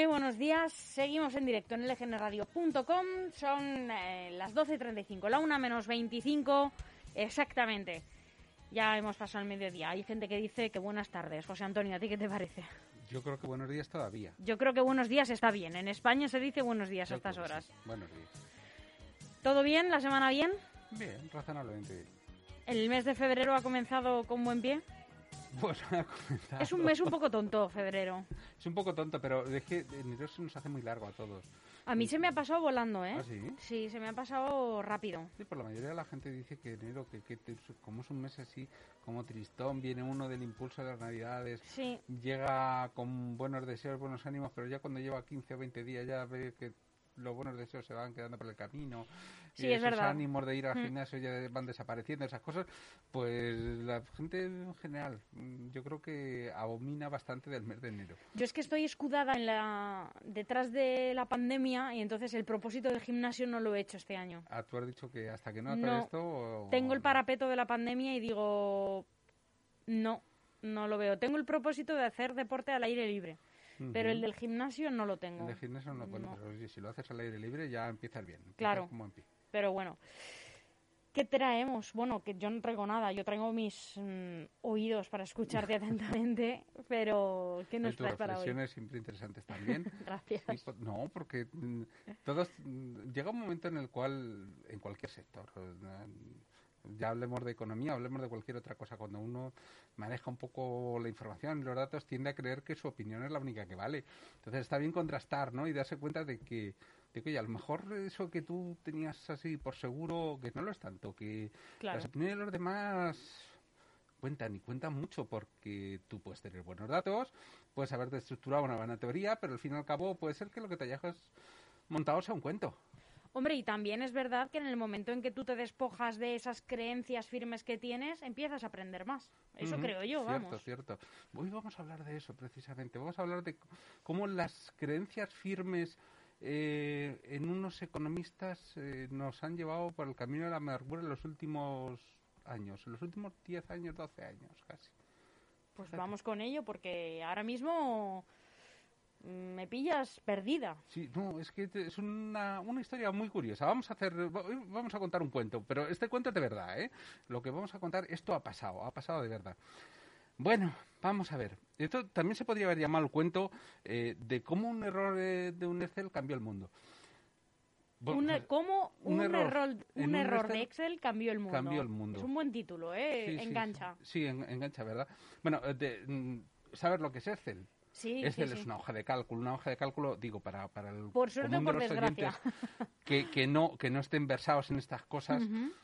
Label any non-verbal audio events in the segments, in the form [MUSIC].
Muy buenos días, seguimos en directo en lgnradio.com, son eh, las 12.35, la 1 menos 25 exactamente. Ya hemos pasado el mediodía, hay gente que dice que buenas tardes. José Antonio, ¿a ti qué te parece? Yo creo que buenos días todavía. Yo creo que buenos días está bien, en España se dice buenos días a estas horas. Buenos días. ¿Todo bien? ¿La semana bien? Bien, razonablemente bien. ¿El mes de febrero ha comenzado con buen pie? [LAUGHS] Comenzado. Es un mes un poco tonto, febrero. Es un poco tonto, pero es que enero se nos hace muy largo a todos. A mí se me ha pasado volando, ¿eh? ¿Ah, sí? Sí, se me ha pasado rápido. Sí, por la mayoría de la gente dice que enero, que, que como es un mes así, como tristón, viene uno del impulso de las navidades, Sí, llega con buenos deseos, buenos ánimos, pero ya cuando lleva 15 o 20 días ya ve que los buenos deseos se van quedando por el camino. Sí, y es esos verdad. ánimos de ir al Mm. gimnasio ya van desapareciendo, esas cosas, pues la gente en general, mm, yo creo que abomina bastante del mes de enero. yo es que estoy escudada en la detrás de la pandemia y entonces el propósito del gimnasio no lo he hecho este año. Ah, tú has dicho que hasta que no No, esto... o- Tengo el parapeto de la pandemia y digo, no, no lo veo. Tengo el propósito de hacer deporte al aire libre, Pero el del gimnasio no lo tengo. El de gimnasio no, pero oye, si lo haces al aire libre ya empiezas bien. empiezas Claro. como en pie. Pero bueno, ¿qué traemos? Bueno, que yo no traigo nada, yo traigo mis mm, oídos para escucharte [LAUGHS] atentamente, pero ¿qué nos traes para hoy? reflexiones siempre interesantes también. [LAUGHS] Gracias. Y, pues, no, porque mm, todos mm, llega un momento en el cual en cualquier sector ya hablemos de economía, hablemos de cualquier otra cosa, cuando uno maneja un poco la información y los datos tiende a creer que su opinión es la única que vale. Entonces está bien contrastar, ¿no? Y darse cuenta de que de que oye, a lo mejor eso que tú tenías así por seguro que no lo es tanto, que Claro. las opiniones de los demás cuentan y cuentan mucho porque tú puedes tener buenos datos, puedes haberte estructurado una buena teoría, pero al fin y al cabo puede ser que lo que te hayas montado sea un cuento. Hombre, y también es verdad que en el momento en que tú te despojas de esas creencias firmes que tienes, empiezas a aprender más. Eso creo yo, cierto, vamos. Cierto, Hoy vamos a hablar de eso precisamente. Vamos a hablar de cómo las creencias firmes eh, en unos economistas eh, nos han llevado por el camino de la amargura en los últimos años, en los últimos 10 años, 12 años casi. Pues vamos con ello, porque ahora mismo me pillas perdida. Sí, no, es que es una, una historia muy curiosa. Vamos a hacer, vamos a contar un cuento, pero este cuento es de verdad, ¿eh? Lo que vamos a contar, esto ha pasado, ha pasado de verdad. Bueno, vamos a ver. Esto también se podría haber llamado el cuento eh, de cómo un error eh, de un Excel cambió el mundo. Bueno, Un pues, ¿Cómo un un, error un error de Excel cambió el mundo? cambió el mundo. Es un buen título, ¿eh? sí, Engancha. Sí, sí, en- engancha, ¿verdad? Bueno, eh, de, mm, ¿sabes lo que es Excel? Sí, sí, Excel sí. es una hoja de cálculo, una hoja de cálculo, digo, para, para el Por suerte o común de por los desgracia. oyentes que, que no, que no estén versados en estas cosas,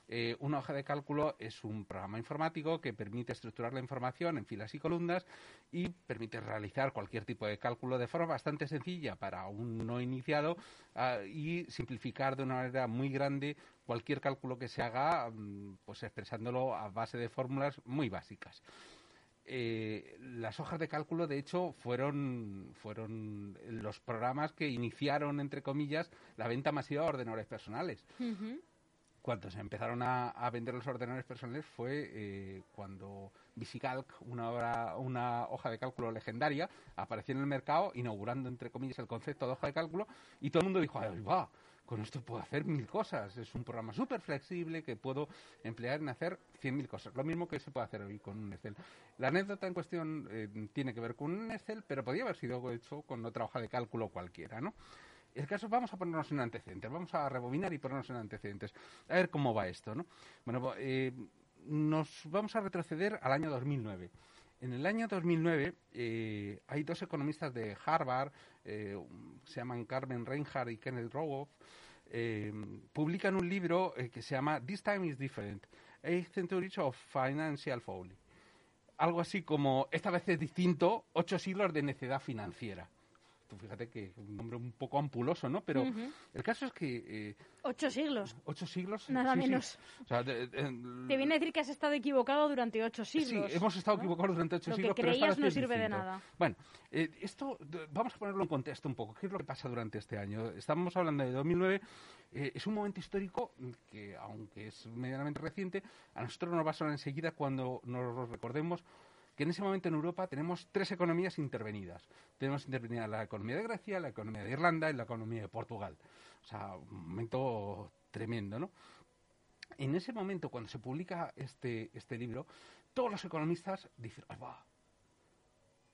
eh, una hoja de cálculo es un programa informático que permite estructurar la información en filas y columnas y permite realizar cualquier tipo de cálculo de forma bastante sencilla para un no iniciado ah, y simplificar de una manera muy grande cualquier cálculo que se haga, mm, pues expresándolo a base de fórmulas muy básicas. Eh, las hojas de cálculo, de hecho, fueron, fueron los programas que iniciaron, entre comillas, la venta masiva de ordenadores personales. Cuando se empezaron a, a vender los ordenadores personales fue eh, cuando VisiCalc, una, obra- una hoja de cálculo legendaria, apareció en el mercado, inaugurando, entre comillas, el concepto de hoja de cálculo, y todo el mundo dijo, ¡ay, va! Con esto puedo hacer mil cosas. Es un programa súper flexible que puedo emplear en hacer cien mil cosas. Lo mismo que se puede hacer hoy con un Excel. La anécdota en cuestión eh, tiene que ver con un Excel, pero podría haber sido hecho con otra hoja de cálculo cualquiera, ¿no? El caso, vamos a ponernos en antecedentes, vamos a rebobinar y ponernos en antecedentes. A ver cómo va esto, ¿no? Bueno, bo- eh, nos vamos a retroceder al año 2009. En el año 2009 eh, hay dos economistas de Harvard, eh, se llaman Carmen Reinhardt y Kenneth Rogoff, eh, publican un libro eh, que se llama This Time is Different, Eight Centuries of Financial Folly. Algo así como, esta vez es distinto, ocho siglos de necedad financiera. Tú fíjate que un nombre un poco ampuloso, ¿no? Pero el caso es que eh, Ocho siglos. ocho siglos... Nada sí, sí. menos. O sea, de- de- Te viene a decir que has estado equivocado durante ocho siglos. Sí, hemos estado ¿no? equivocados durante ocho Lo que siglos, pero esta creías no sirve de nada. Bueno, eh, esto vamos a ponerlo en contexto un poco. ¿Qué es lo que pasa durante este año? Estamos hablando de 2009. eh, es un momento histórico que, aunque es medianamente reciente, a nosotros nos va a sonar enseguida cuando nos recordemos que en ese momento en Europa tenemos tres economías intervenidas. Tenemos intervenida la economía de Grecia, la economía de Irlanda y la economía de Portugal. O sea, un momento tremendo, ¿no? En ese momento, cuando se publica este, este libro, todos los economistas dicen, ¡ay, va!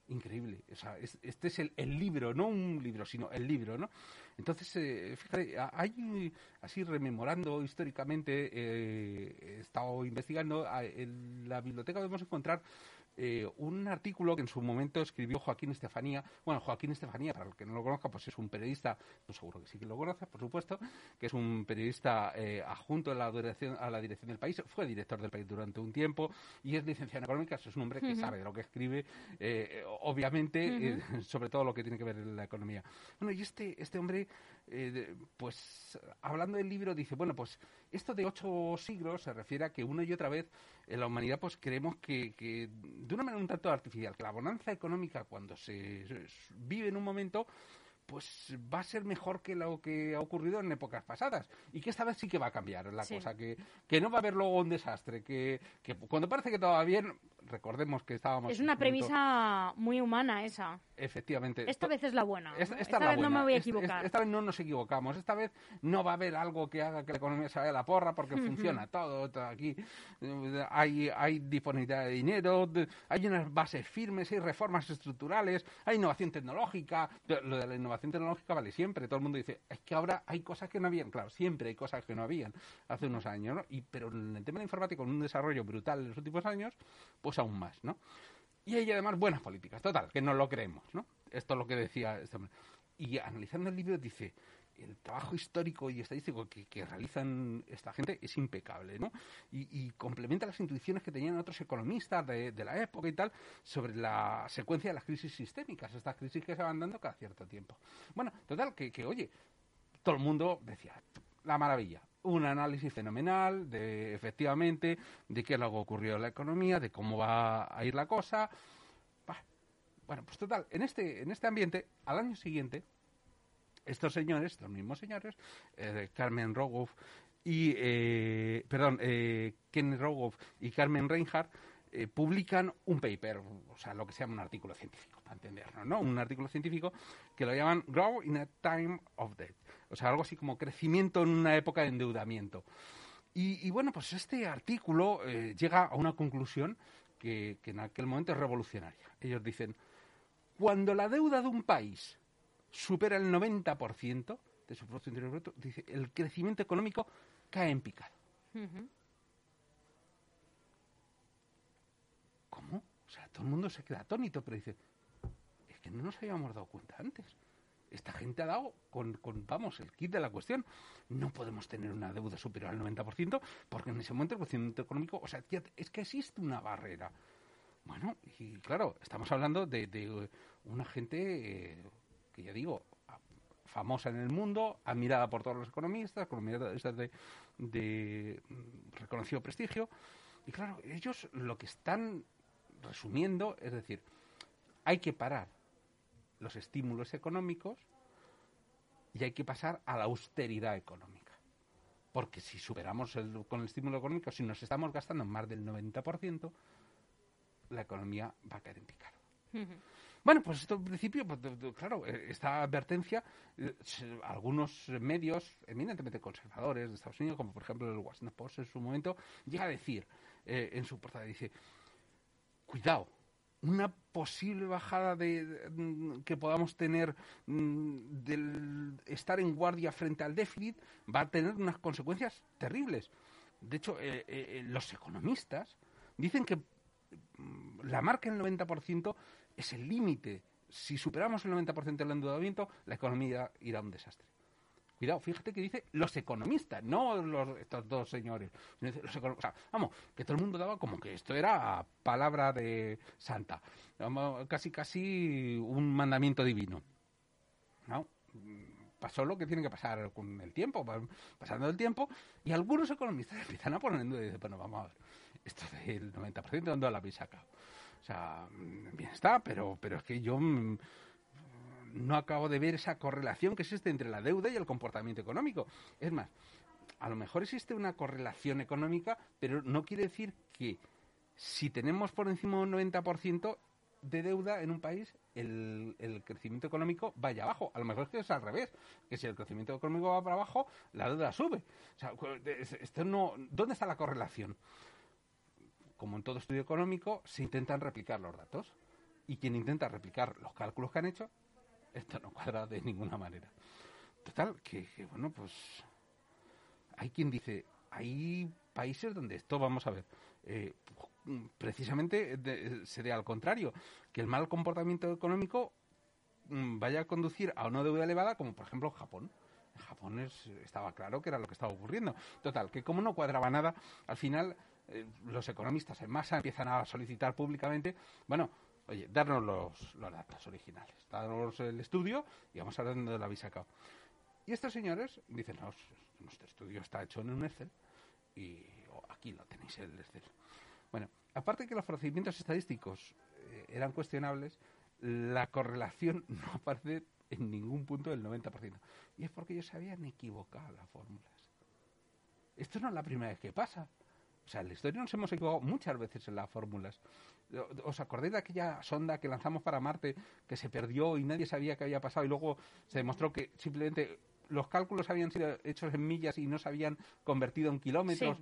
Increíble. O sea, este es el, el, libro, no un libro, sino el libro, ¿no? Entonces, eh, fíjate, hay, así rememorando históricamente, eh, he estado investigando, en la biblioteca podemos encontrar eh, un artículo que en su momento escribió Joaquín Estefanía. Bueno, Joaquín Estefanía, para el que no lo conozca, pues es un periodista, pues seguro que sí que lo conoce, por supuesto, que es un periodista eh, adjunto a la, dirección, a la dirección del país, fue director del país durante un tiempo y es licenciado en económica, es un hombre que sabe de lo que escribe, eh, obviamente, [LAUGHS] sobre todo lo que tiene que ver en la economía. Bueno, y este, este hombre, pues hablando del libro, dice, bueno, pues esto de ocho siglos se refiere a que una y otra vez en la humanidad pues creemos que, que de una manera un tanto artificial, que la bonanza económica cuando se vive en un momento pues va a ser mejor que lo que ha ocurrido en épocas pasadas. Y que esta vez sí que va a cambiar la cosa, que, que no va a haber luego un desastre, que, que cuando parece que todo va bien, recordemos que estábamos... Es una premisa muy humana esa. Efectivamente. Esta vez es la buena. Esta, vez no me voy a equivocar. Esta, vez no nos equivocamos. Esta vez no va a haber algo que haga que la economía se vaya a la porra porque funciona todo, Aquí hay, hay disponibilidad de dinero, hay unas bases firmes, hay reformas estructurales, hay innovación tecnológica. Lo de la innovación tecnológica vale siempre. Todo el mundo dice, es que ahora hay cosas que no habían. Claro, siempre hay cosas que no habían hace unos años, ¿no? Y, pero en el tema de informática, con un desarrollo brutal en los últimos años, pues aún más, ¿no? Y hay además buenas políticas, total, que no lo creemos, ¿no? Esto es lo que decía este hombre. Y analizando el libro dice, el trabajo histórico y estadístico que, realizan esta gente es impecable, ¿no? Y, complementa las intuiciones que tenían otros economistas de, la época y tal sobre la secuencia de las crisis sistémicas, estas crisis que se van dando cada cierto tiempo. Bueno, total, que, que oye, todo el mundo decía, la maravilla, un análisis fenomenal de efectivamente de qué es lo que ocurrió en la economía, de cómo va a ir la cosa. Bueno, pues total, en este, en este ambiente, al año siguiente, estos señores, estos mismos señores, eh, Carmen Rogoff y, eh, perdón, eh, Ken Rogoff y Carmen Reinhardt, eh, publican un paper, o sea, lo que se llama un artículo científico, para entenderlo, ¿no? Un artículo científico que lo llaman Grow in a Time of Debt, o sea, algo así como crecimiento en una época de endeudamiento. Y, bueno, pues este artículo eh, llega a una conclusión que, en aquel momento es revolucionaria. Ellos dicen, cuando la deuda de un país supera el 90% de su Producto Interior Bruto, el crecimiento económico cae en picado sea, todo el mundo se queda atónito, pero dice, es que no nos habíamos dado cuenta antes. Esta gente ha dado con, vamos, el kit de la cuestión. No podemos tener una deuda superior al 90% porque en ese momento el crecimiento económico, o sea, es que existe una barrera. Bueno, y claro, estamos hablando de, una gente eh, que ya digo, famosa en el mundo, admirada por todos los economistas, economistas de, de reconocido prestigio. Y claro, ellos lo que están resumiendo, es decir, hay que parar los estímulos económicos y hay que pasar a la austeridad económica. Porque si superamos el, con el estímulo económico, si nos estamos gastando más del 90%, la economía va a caer en picado. Bueno, pues esto en principio, pues, claro, eh, esta advertencia, eh, algunos medios eminentemente conservadores de Estados Unidos, como por ejemplo el Washington Post en su momento, llega a decir eh, en su portada, dice, cuidado, una posible bajada de, mm, que podamos tener mm, del estar en guardia frente al déficit va a tener unas consecuencias terribles. De hecho, eh, eh, los economistas dicen que mm, la marca del 90% es el límite. Si superamos el 90% del endeudamiento, la economía irá a un desastre. Cuidado, fíjate que dice los economistas, no los, estos dos señores. vamos, que todo el mundo daba como que esto era palabra de santa, casi casi un mandamiento divino. ¿No? pasó lo que tiene que pasar con el tiempo, pasando el tiempo, y algunos economistas [LAUGHS] empiezan a poner en duda y dicen, bueno, vamos a ver, esto del 90%, ¿dónde lo habéis sacado? O sea, bien está, pero, pero es que yo mm, no acabo de ver esa correlación que existe entre la deuda y el comportamiento económico. Es más, a lo mejor existe una correlación económica, pero no quiere decir que si tenemos por encima un 90% de deuda en un país, el, el, crecimiento económico vaya abajo. A lo mejor es que es al revés, que si el crecimiento económico va para abajo, la deuda sube. O sea, esto no, ¿dónde está la correlación? Como en todo estudio económico, se intentan replicar los datos. Y quien intenta replicar los cálculos que han hecho, esto no cuadra de ninguna manera. Total, que, bueno, pues hay quien dice, hay países donde esto, vamos a ver, eh, precisamente sería al contrario, que el mal comportamiento económico mm, vaya a conducir a una deuda elevada, como por ejemplo Japón. En Japón estaba claro que era lo que estaba ocurriendo. Total, que como no cuadraba nada, al final eh, los economistas en masa empiezan a solicitar públicamente, bueno, oye, darnos los, datos originales, darnos el estudio y vamos a ver dónde lo habéis sacado. Y estos señores dicen, no, nuestro estudio está hecho en un Excel y aquí lo tenéis el Excel. Bueno, aparte que los procedimientos estadísticos eh, eran cuestionables, la correlación [LAUGHS] no aparece en ningún punto del 90%. Y es porque ellos habían equivocado las fórmulas. Esto no es la primera vez que pasa. O sea, en la historia nos hemos equivocado muchas veces en las fórmulas. ¿Os acordáis de aquella sonda que lanzamos para Marte que se perdió y nadie sabía qué había pasado y luego se demostró que simplemente los cálculos habían sido hechos en millas y no se habían convertido en kilómetros.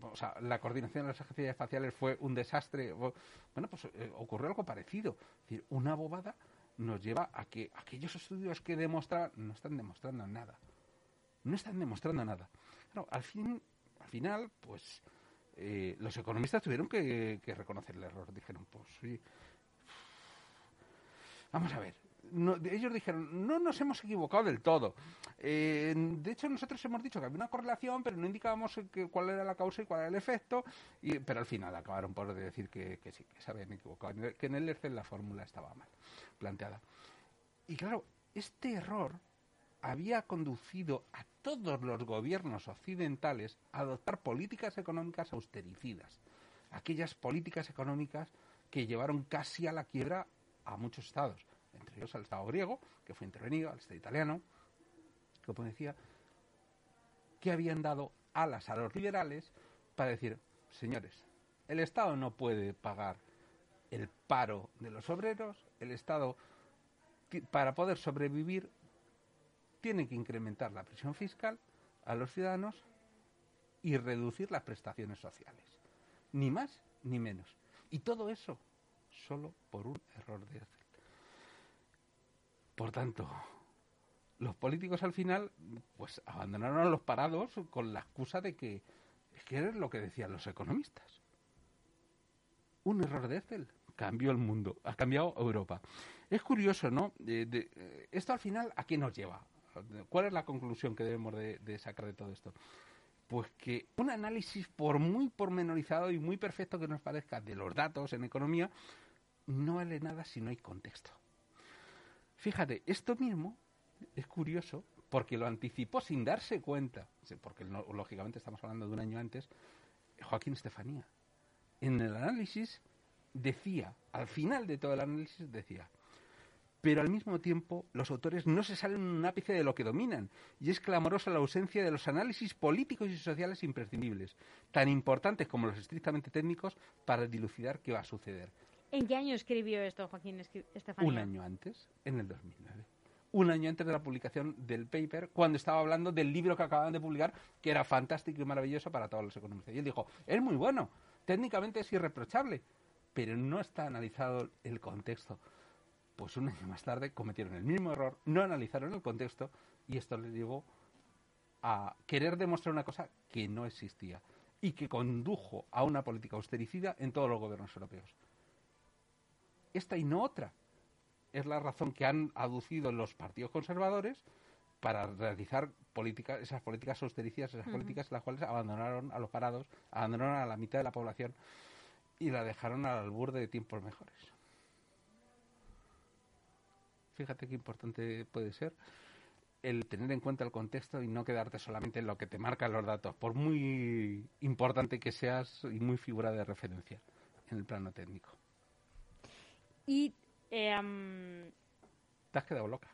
O sea, la coordinación de las agencias espaciales fue un desastre. Bueno, pues eh, ocurrió algo parecido. Es decir, una bobada nos lleva a que aquellos estudios que demuestran no están demostrando nada. No están demostrando nada. al, fin, final, pues eh, los economistas tuvieron que, que reconocer el error. Dijeron, pues sí. Vamos a ver, ellos dijeron, no nos hemos equivocado del todo. Eh, de hecho, nosotros hemos dicho que había una correlación, pero no indicábamos cuál era la causa y cuál era el efecto, y, pero al final acabaron por decir que, sí, que se habían equivocado, que en el Excel la fórmula estaba mal planteada. Y claro, este error había conducido a todos los gobiernos occidentales a adoptar políticas económicas austericidas, aquellas políticas económicas que llevaron casi a la quiebra a muchos estados entre ellos al Estado griego, que fue intervenido, al Estado italiano, como decía, que habían dado alas a los liberales para decir, señores, el Estado no puede pagar el paro de los obreros, el Estado, para poder sobrevivir, tiene que incrementar la presión fiscal a los ciudadanos y reducir las prestaciones sociales. Ni más ni menos. Y todo eso solo por un error de por tanto, los políticos al final pues abandonaron a los parados con la excusa de que es que lo que decían los economistas. Un error de Excel cambió el mundo, ha cambiado Europa. Es curioso, ¿no? Eh, esto al final, ¿a qué nos lleva? ¿Cuál es la conclusión que debemos de, sacar de todo esto? Pues que un análisis, por muy pormenorizado y muy perfecto que nos parezca de los datos en economía, no vale nada si no hay contexto. Fíjate, esto mismo es curioso porque lo anticipó sin darse cuenta, porque lógicamente estamos hablando de un año antes, Joaquín Estefanía. En el análisis decía, al final de todo el análisis decía, pero al mismo tiempo los autores no se salen un ápice de lo que dominan, y es clamorosa la ausencia de los análisis políticos y sociales imprescindibles, tan importantes como los estrictamente técnicos, para dilucidar qué va a suceder. ¿En qué año escribió esto Joaquín Estefanía? Un año antes, en el 2009. Un año antes de la publicación del paper, cuando estaba hablando del libro que acababan de publicar, que era fantástico y maravilloso para todos los economistas. Y él dijo, es muy bueno, técnicamente es irreprochable, pero no está analizado el contexto. Pues un año más tarde cometieron el mismo error, no analizaron el contexto y esto les llevó a querer demostrar una cosa que no existía y que condujo a una política austericida en todos los gobiernos europeos esta y no otra. Es la razón que han aducido los partidos conservadores para realizar políticas, esas políticas austericidas, esas políticas en las cuales abandonaron a los parados, abandonaron a la mitad de la población y la dejaron al albur de tiempos mejores. Fíjate qué importante puede ser el tener en cuenta el contexto y no quedarte solamente en lo que te marcan los datos, por muy importante que seas y muy figura de referencia en el plano técnico. Y. Eh, Te has quedado loca.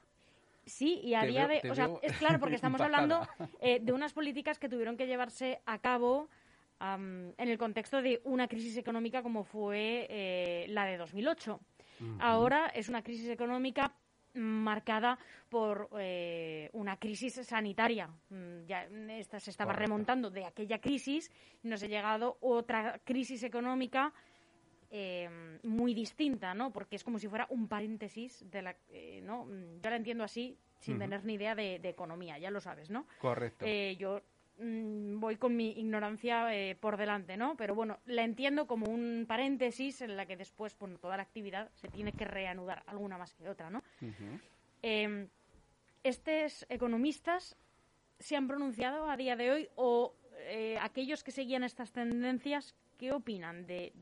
Sí, y a día de. O sea, es claro, porque estamos hablando eh, [LAUGHS] de unas políticas que tuvieron que llevarse a cabo en el contexto de una crisis económica como fue eh, la de 2008. Ahora es una crisis económica marcada por eh, una crisis sanitaria. Mm, ya esta se estaba remontando de aquella crisis y nos ha llegado otra crisis económica eh, muy distinta, ¿no? Porque es como si fuera un paréntesis de la, ¿no? Mm, yo la entiendo así sin tener ni idea de, de, economía, ya lo sabes, ¿no? Correcto. yo Mm, voy con mi ignorancia eh, por delante, ¿no? Pero bueno, la entiendo como un paréntesis en la que después, bueno, toda la actividad se tiene que reanudar, alguna más que otra, ¿no? Em, ¿Estos economistas se han pronunciado a día de hoy o eh, aquellos que seguían estas tendencias, qué opinan de,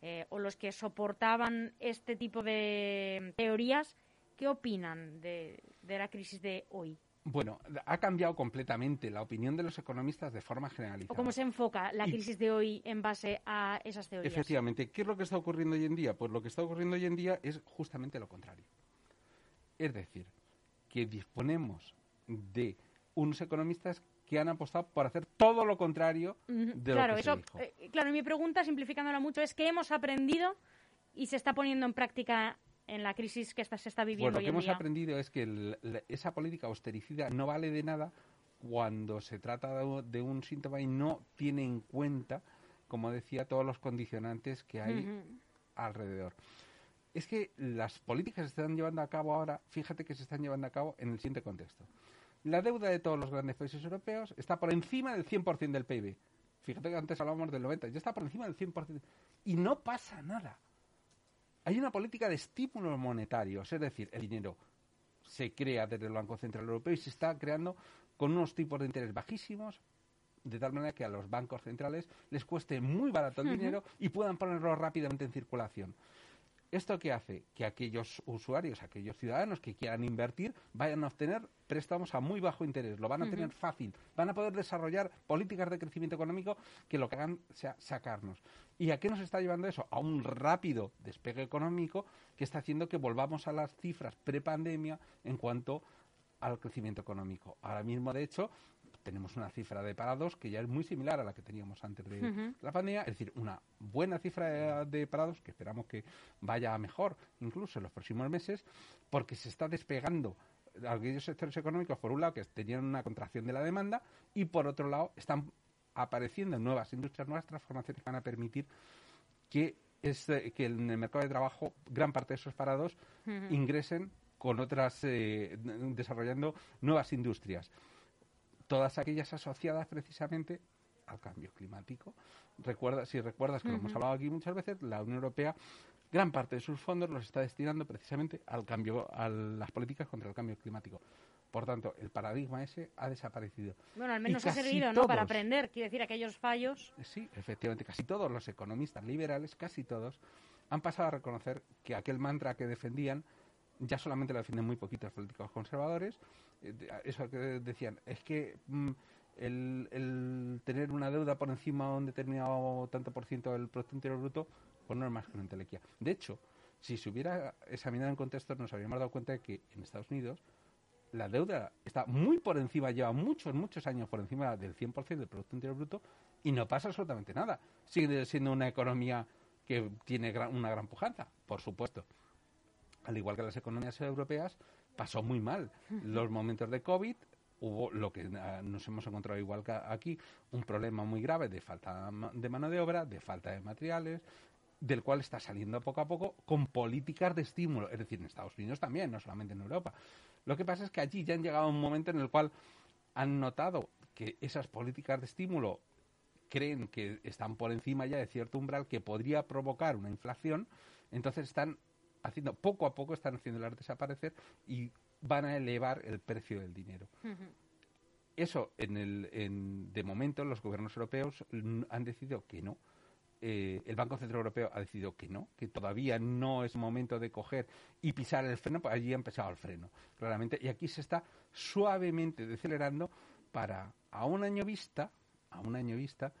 eh, o los que soportaban este tipo de teorías, qué opinan de la crisis de hoy? Bueno, ha cambiado completamente la opinión de los economistas de forma generalizada. ¿O cómo se enfoca la crisis de hoy en base a esas teorías? Efectivamente. ¿Qué es lo que está ocurriendo hoy en día? Pues lo que está ocurriendo hoy en día es justamente lo contrario. Es decir, que disponemos de unos economistas que han apostado por hacer todo lo contrario de lo que se dijo. Eh, claro, mi pregunta, simplificándola mucho, es que hemos aprendido y se está poniendo en práctica en la crisis que se está viviendo bueno, lo que hemos aprendido es que esa política austericida no vale de nada cuando se trata de, un síntoma y no tiene en cuenta, como decía, todos los condicionantes que hay alrededor. Es que las políticas que se están llevando a cabo ahora, fíjate que se están llevando a cabo en el siguiente contexto. La deuda de todos los grandes países europeos está por encima del 100% del PIB. Fíjate que antes hablábamos del 90, ya está por encima del 100%. Y no pasa nada hay una política de estímulos monetarios, es decir, el dinero se crea desde el Banco Central Europeo y se está creando con unos tipos de interés bajísimos, de tal manera que a los bancos centrales les cueste muy barato el dinero y puedan ponerlo rápidamente en circulación. ¿Esto qué hace? Que aquellos usuarios, aquellos ciudadanos que quieran invertir, vayan a obtener préstamos a muy bajo interés, lo van a tener fácil, van a poder desarrollar políticas de crecimiento económico que lo que hagan sea sacarnos. ¿Y a qué nos está llevando eso? A un rápido despegue económico que está haciendo que volvamos a las cifras prepandemia en cuanto al crecimiento económico. Ahora mismo, de hecho, tenemos una cifra de parados que ya es muy similar a la que teníamos antes de la pandemia, es decir, una buena cifra de, parados que esperamos que vaya a mejor incluso en los próximos meses, porque se está despegando aquellos sectores económicos, por un lado, que tenían una contracción de la demanda y por otro lado, están apareciendo nuevas industrias, nuevas transformaciones que van a permitir que, este, que en el mercado de trabajo gran parte de esos parados ingresen con otras, eh, desarrollando nuevas industrias todas aquellas asociadas precisamente al cambio climático. Recuerda, si recuerdas que lo hemos hablado aquí muchas veces, la Unión Europea gran parte de sus fondos los está destinando precisamente al cambio, a las políticas contra el cambio climático. Por tanto, el paradigma ese ha desaparecido. Bueno, al menos ha servido, ¿no? Para aprender, quiero decir, aquellos fallos. Sí, efectivamente, casi todos los economistas liberales, casi todos, han pasado a reconocer que aquel mantra que defendían ya solamente lo defienden muy poquitos políticos conservadores eh, eso que decían, es que mm, el, tener una deuda por encima de un determinado tanto por ciento del Producto Interior Bruto, pues no es más que una entelequia. De hecho, si se hubiera examinado en contexto, nos habríamos dado cuenta de que en Estados Unidos la deuda está muy por encima, lleva muchos, muchos años por encima del 100% del Producto Interior Bruto y no pasa absolutamente nada. Sigue siendo una economía que tiene una gran pujanza, por supuesto. Al igual que las economías europeas, pasó muy mal. Los momentos de COVID hubo lo que ah, nos hemos encontrado igual que aquí, un problema muy grave de falta de mano de obra, de falta de materiales, del cual está saliendo poco a poco con políticas de estímulo, es decir, en Estados Unidos también, no solamente en Europa. Lo que pasa es que allí ya han llegado a un momento en el cual han notado que esas políticas de estímulo creen que están por encima ya de cierto umbral que podría provocar una inflación, entonces están haciendo poco a poco están haciéndolas desaparecer y van a elevar el precio del dinero. Eso, en el, en, de momento, los gobiernos europeos han decidido que no. Eh, el Banco Central Europeo ha decidido que no, que todavía no es momento de coger y pisar el freno, pues allí ha empezado el freno, claramente. Y aquí se está suavemente decelerando para, a un año vista, a un año vista,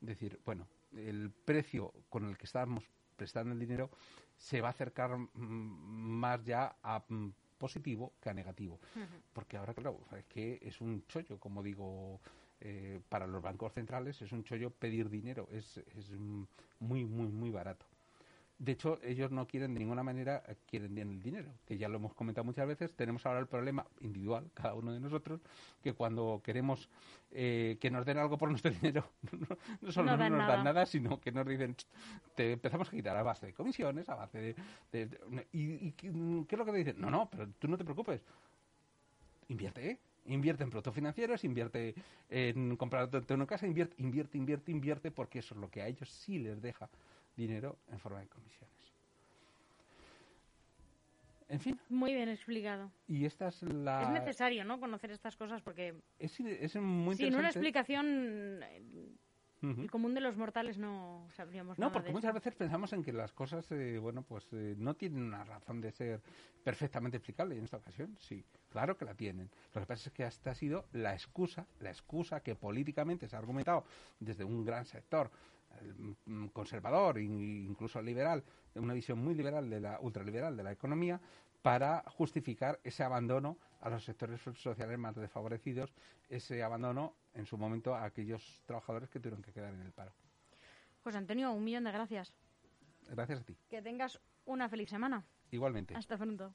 decir, bueno, el precio con el que estamos prestando el dinero se va a acercar más ya a positivo que a negativo. Porque ahora, claro, es que es un chollo, como digo eh, para los bancos centrales es un chollo pedir dinero, es, es muy, muy, muy barato. De hecho, ellos no quieren de ninguna manera, eh, quieren bien el dinero, que ya lo hemos comentado muchas veces. Tenemos ahora el problema individual, [LAUGHS] cada uno de nosotros, que cuando queremos eh, que nos den algo por nuestro [LAUGHS] dinero, no, solo no, nos dan nada, sino que nos dicen, te empezamos a quitar a base de comisiones, a base de... y, qué es lo que te dicen? No, no, pero tú no te preocupes. Invierte, ¿eh? Invierte en productos financieros, invierte en comprar una casa, invierte, invierte, invierte, invierte, porque eso es lo que a ellos sí les deja dinero en forma de comisiones. En fin. Muy bien explicado. Y esta es la... Es necesario, ¿no? Conocer estas cosas porque... Es, es muy interesante. Sin una explicación... El común de los mortales no sabríamos No, porque muchas veces pensamos en que las cosas, eh, bueno, pues eh, no tienen una razón de ser perfectamente explicable. Y en esta ocasión, sí, claro que la tienen. Lo que pasa es que esta ha sido la excusa, la excusa que políticamente se ha argumentado desde un gran sector conservador e incluso liberal, una visión muy liberal de la ultraliberal de la economía para justificar ese abandono a los sectores sociales más desfavorecidos, ese abandono en su momento a aquellos trabajadores que tuvieron que quedar en el paro. Pues Antonio, un millón de gracias. Gracias a ti. Que tengas una feliz semana. Igualmente. Hasta pronto.